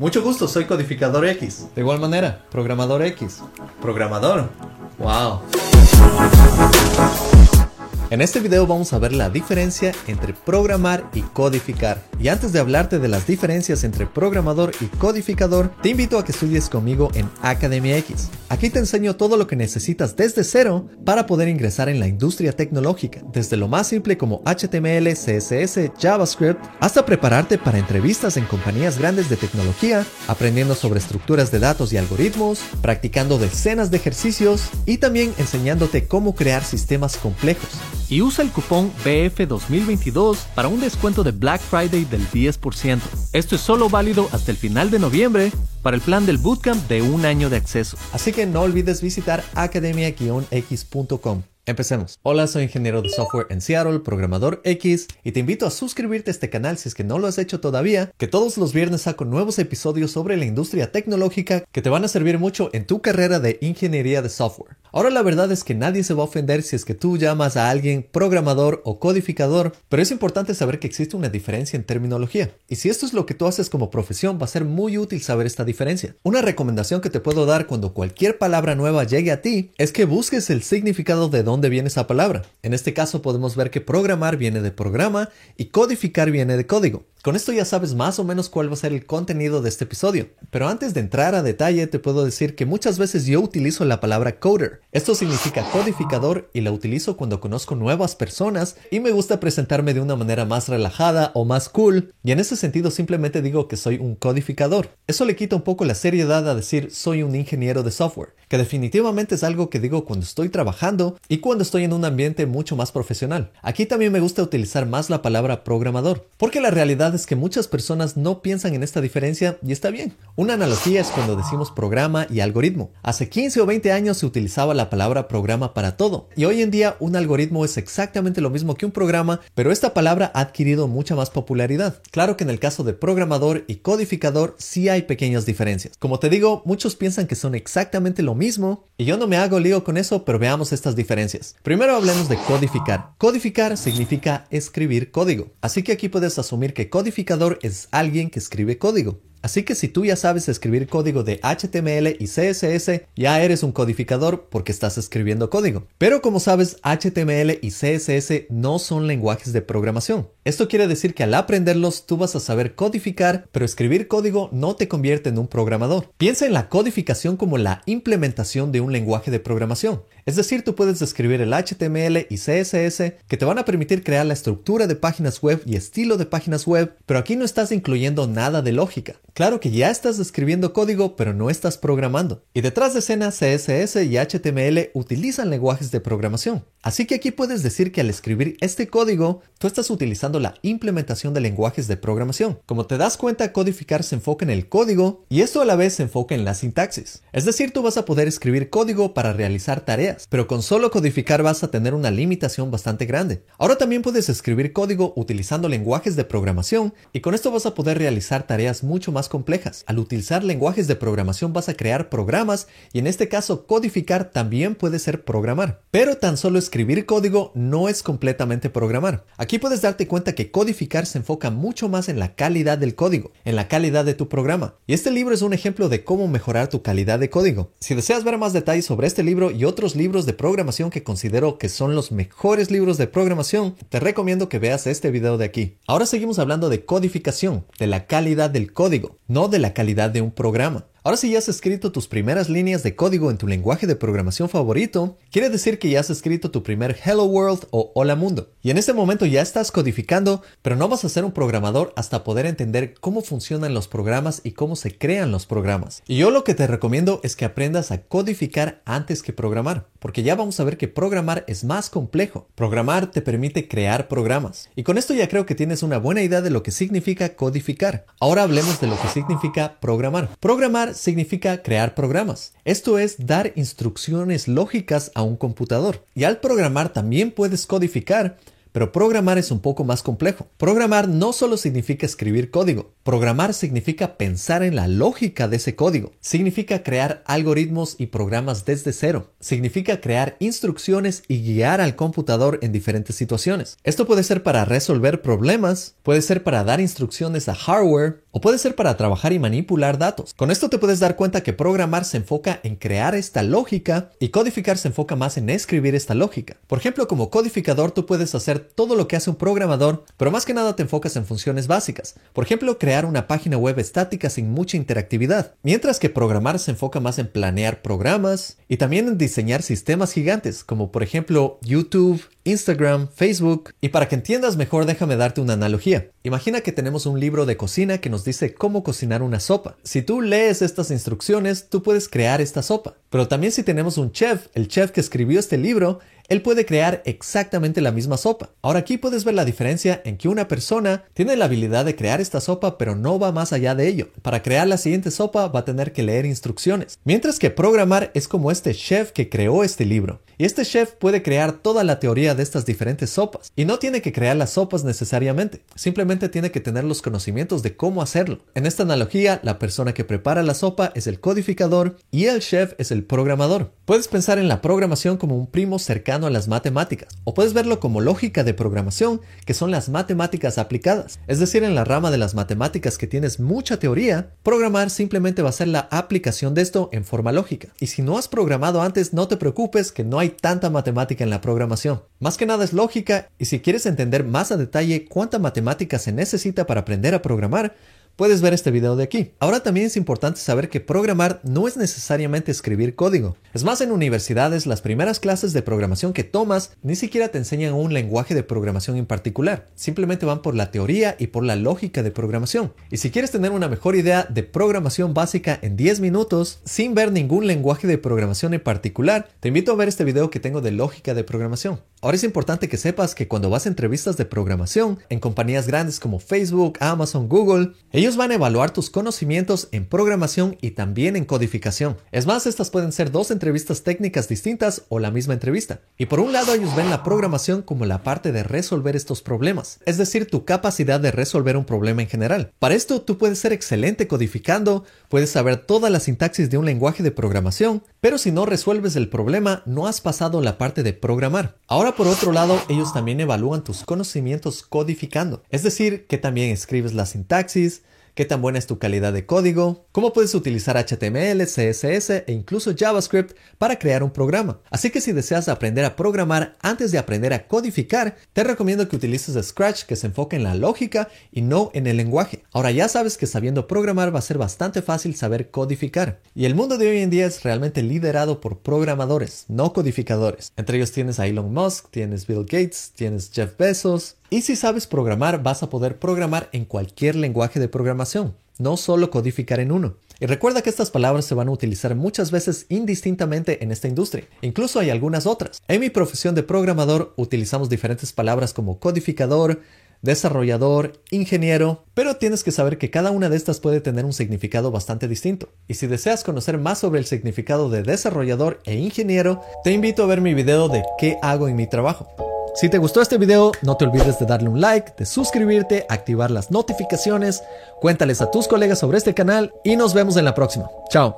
Mucho gusto, soy Codificador X. De igual manera, Programador X. Programador. Wow. En este video vamos a ver la diferencia entre programar y codificar. Y antes de hablarte de las diferencias entre programador y codificador, te invito a que estudies conmigo en Academia X. Aquí te enseño todo lo que necesitas desde cero para poder ingresar en la industria tecnológica, desde lo más simple como HTML, CSS, JavaScript, hasta prepararte para entrevistas en compañías grandes de tecnología, aprendiendo sobre estructuras de datos y algoritmos, practicando decenas de ejercicios y también enseñándote cómo crear sistemas complejos y usa el cupón BF2022 para un descuento de Black Friday del 10%. Esto es solo válido hasta el final de noviembre para el plan del bootcamp de un año de acceso. Así que no olvides visitar academia-x.com. Empecemos. Hola, soy ingeniero de software en Seattle, programador X, y te invito a suscribirte a este canal si es que no lo has hecho todavía, que todos los viernes saco nuevos episodios sobre la industria tecnológica que te van a servir mucho en tu carrera de ingeniería de software. Ahora la verdad es que nadie se va a ofender si es que tú llamas a alguien programador o codificador, pero es importante saber que existe una diferencia en terminología. Y si esto es lo que tú haces como profesión, va a ser muy útil saber esta diferencia. Una recomendación que te puedo dar cuando cualquier palabra nueva llegue a ti es que busques el significado de dónde viene esa palabra. En este caso podemos ver que programar viene de programa y codificar viene de código. Con esto ya sabes más o menos cuál va a ser el contenido de este episodio. Pero antes de entrar a detalle te puedo decir que muchas veces yo utilizo la palabra coder. Esto significa codificador y la utilizo cuando conozco nuevas personas y me gusta presentarme de una manera más relajada o más cool. Y en ese sentido simplemente digo que soy un codificador. Eso le quita un poco la seriedad a decir soy un ingeniero de software, que definitivamente es algo que digo cuando estoy trabajando y cuando estoy en un ambiente mucho más profesional. Aquí también me gusta utilizar más la palabra programador, porque la realidad es que muchas personas no piensan en esta diferencia y está bien. Una analogía es cuando decimos programa y algoritmo. Hace 15 o 20 años se utilizaba la palabra programa para todo y hoy en día un algoritmo es exactamente lo mismo que un programa, pero esta palabra ha adquirido mucha más popularidad. Claro que en el caso de programador y codificador sí hay pequeñas diferencias. Como te digo, muchos piensan que son exactamente lo mismo y yo no me hago lío con eso, pero veamos estas diferencias. Primero hablemos de codificar. Codificar significa escribir código, así que aquí puedes asumir que codificador es alguien que escribe código. Así que si tú ya sabes escribir código de HTML y CSS, ya eres un codificador porque estás escribiendo código. Pero como sabes, HTML y CSS no son lenguajes de programación. Esto quiere decir que al aprenderlos tú vas a saber codificar, pero escribir código no te convierte en un programador. Piensa en la codificación como la implementación de un lenguaje de programación. Es decir, tú puedes escribir el HTML y CSS que te van a permitir crear la estructura de páginas web y estilo de páginas web, pero aquí no estás incluyendo nada de lógica. Claro que ya estás escribiendo código, pero no estás programando. Y detrás de escena, CSS y HTML utilizan lenguajes de programación. Así que aquí puedes decir que al escribir este código, tú estás utilizando la implementación de lenguajes de programación. Como te das cuenta, codificar se enfoca en el código y esto a la vez se enfoca en la sintaxis. Es decir, tú vas a poder escribir código para realizar tareas, pero con solo codificar vas a tener una limitación bastante grande. Ahora también puedes escribir código utilizando lenguajes de programación y con esto vas a poder realizar tareas mucho más complejas. Al utilizar lenguajes de programación vas a crear programas y en este caso codificar también puede ser programar. Pero tan solo escribir código no es completamente programar. Aquí puedes darte cuenta que codificar se enfoca mucho más en la calidad del código, en la calidad de tu programa. Y este libro es un ejemplo de cómo mejorar tu calidad de código. Si deseas ver más detalles sobre este libro y otros libros de programación que considero que son los mejores libros de programación, te recomiendo que veas este video de aquí. Ahora seguimos hablando de codificación, de la calidad del código no de la calidad de un programa. Ahora si ya has escrito tus primeras líneas de código en tu lenguaje de programación favorito, quiere decir que ya has escrito tu primer Hello World o Hola Mundo. Y en este momento ya estás codificando, pero no vas a ser un programador hasta poder entender cómo funcionan los programas y cómo se crean los programas. Y yo lo que te recomiendo es que aprendas a codificar antes que programar, porque ya vamos a ver que programar es más complejo. Programar te permite crear programas. Y con esto ya creo que tienes una buena idea de lo que significa codificar. Ahora hablemos de lo que significa programar. Programar significa crear programas. Esto es dar instrucciones lógicas a un computador. Y al programar también puedes codificar, pero programar es un poco más complejo. Programar no solo significa escribir código, programar significa pensar en la lógica de ese código, significa crear algoritmos y programas desde cero, significa crear instrucciones y guiar al computador en diferentes situaciones. Esto puede ser para resolver problemas, puede ser para dar instrucciones a hardware o puede ser para trabajar y manipular datos. Con esto te puedes dar cuenta que programar se enfoca en crear esta lógica y codificar se enfoca más en escribir esta lógica. Por ejemplo, como codificador tú puedes hacer todo lo que hace un programador, pero más que nada te enfocas en funciones básicas. Por ejemplo, crear una página web estática sin mucha interactividad, mientras que programar se enfoca más en planear programas y también en diseñar sistemas gigantes, como por ejemplo YouTube, Instagram, Facebook. Y para que entiendas mejor, déjame darte una analogía. Imagina que tenemos un libro de cocina que nos dice cómo cocinar una sopa. Si tú lees estas instrucciones, tú puedes crear esta sopa. Pero también si tenemos un chef, el chef que escribió este libro, él puede crear exactamente la misma sopa. Ahora aquí puedes ver la diferencia en que una persona tiene la habilidad de crear esta sopa pero no va más allá de ello. Para crear la siguiente sopa va a tener que leer instrucciones. Mientras que programar es como este chef que creó este libro. Y este chef puede crear toda la teoría de estas diferentes sopas. Y no tiene que crear las sopas necesariamente. Simplemente tiene que tener los conocimientos de cómo hacerlo. En esta analogía, la persona que prepara la sopa es el codificador y el chef es el programador. Puedes pensar en la programación como un primo cercano a las matemáticas, o puedes verlo como lógica de programación, que son las matemáticas aplicadas. Es decir, en la rama de las matemáticas que tienes mucha teoría, programar simplemente va a ser la aplicación de esto en forma lógica. Y si no has programado antes, no te preocupes que no hay tanta matemática en la programación. Más que nada es lógica, y si quieres entender más a detalle cuánta matemática se necesita para aprender a programar, puedes ver este video de aquí. Ahora también es importante saber que programar no es necesariamente escribir código. Es más, en universidades las primeras clases de programación que tomas ni siquiera te enseñan un lenguaje de programación en particular. Simplemente van por la teoría y por la lógica de programación. Y si quieres tener una mejor idea de programación básica en 10 minutos sin ver ningún lenguaje de programación en particular, te invito a ver este video que tengo de lógica de programación. Ahora es importante que sepas que cuando vas a entrevistas de programación en compañías grandes como Facebook, Amazon, Google, ellos van a evaluar tus conocimientos en programación y también en codificación. Es más, estas pueden ser dos entrevistas técnicas distintas o la misma entrevista. Y por un lado ellos ven la programación como la parte de resolver estos problemas, es decir, tu capacidad de resolver un problema en general. Para esto tú puedes ser excelente codificando, puedes saber toda la sintaxis de un lenguaje de programación, pero si no resuelves el problema no has pasado la parte de programar. Ahora por otro lado, ellos también evalúan tus conocimientos codificando, es decir, que también escribes la sintaxis, qué tan buena es tu calidad de código, cómo puedes utilizar HTML, CSS e incluso JavaScript para crear un programa. Así que si deseas aprender a programar antes de aprender a codificar, te recomiendo que utilices Scratch que se enfoque en la lógica y no en el lenguaje. Ahora ya sabes que sabiendo programar va a ser bastante fácil saber codificar. Y el mundo de hoy en día es realmente liderado por programadores, no codificadores. Entre ellos tienes a Elon Musk, tienes Bill Gates, tienes Jeff Bezos, y si sabes programar, vas a poder programar en cualquier lenguaje de programación, no solo codificar en uno. Y recuerda que estas palabras se van a utilizar muchas veces indistintamente en esta industria. Incluso hay algunas otras. En mi profesión de programador utilizamos diferentes palabras como codificador, desarrollador, ingeniero, pero tienes que saber que cada una de estas puede tener un significado bastante distinto. Y si deseas conocer más sobre el significado de desarrollador e ingeniero, te invito a ver mi video de qué hago en mi trabajo. Si te gustó este video, no te olvides de darle un like, de suscribirte, activar las notificaciones, cuéntales a tus colegas sobre este canal y nos vemos en la próxima. Chao.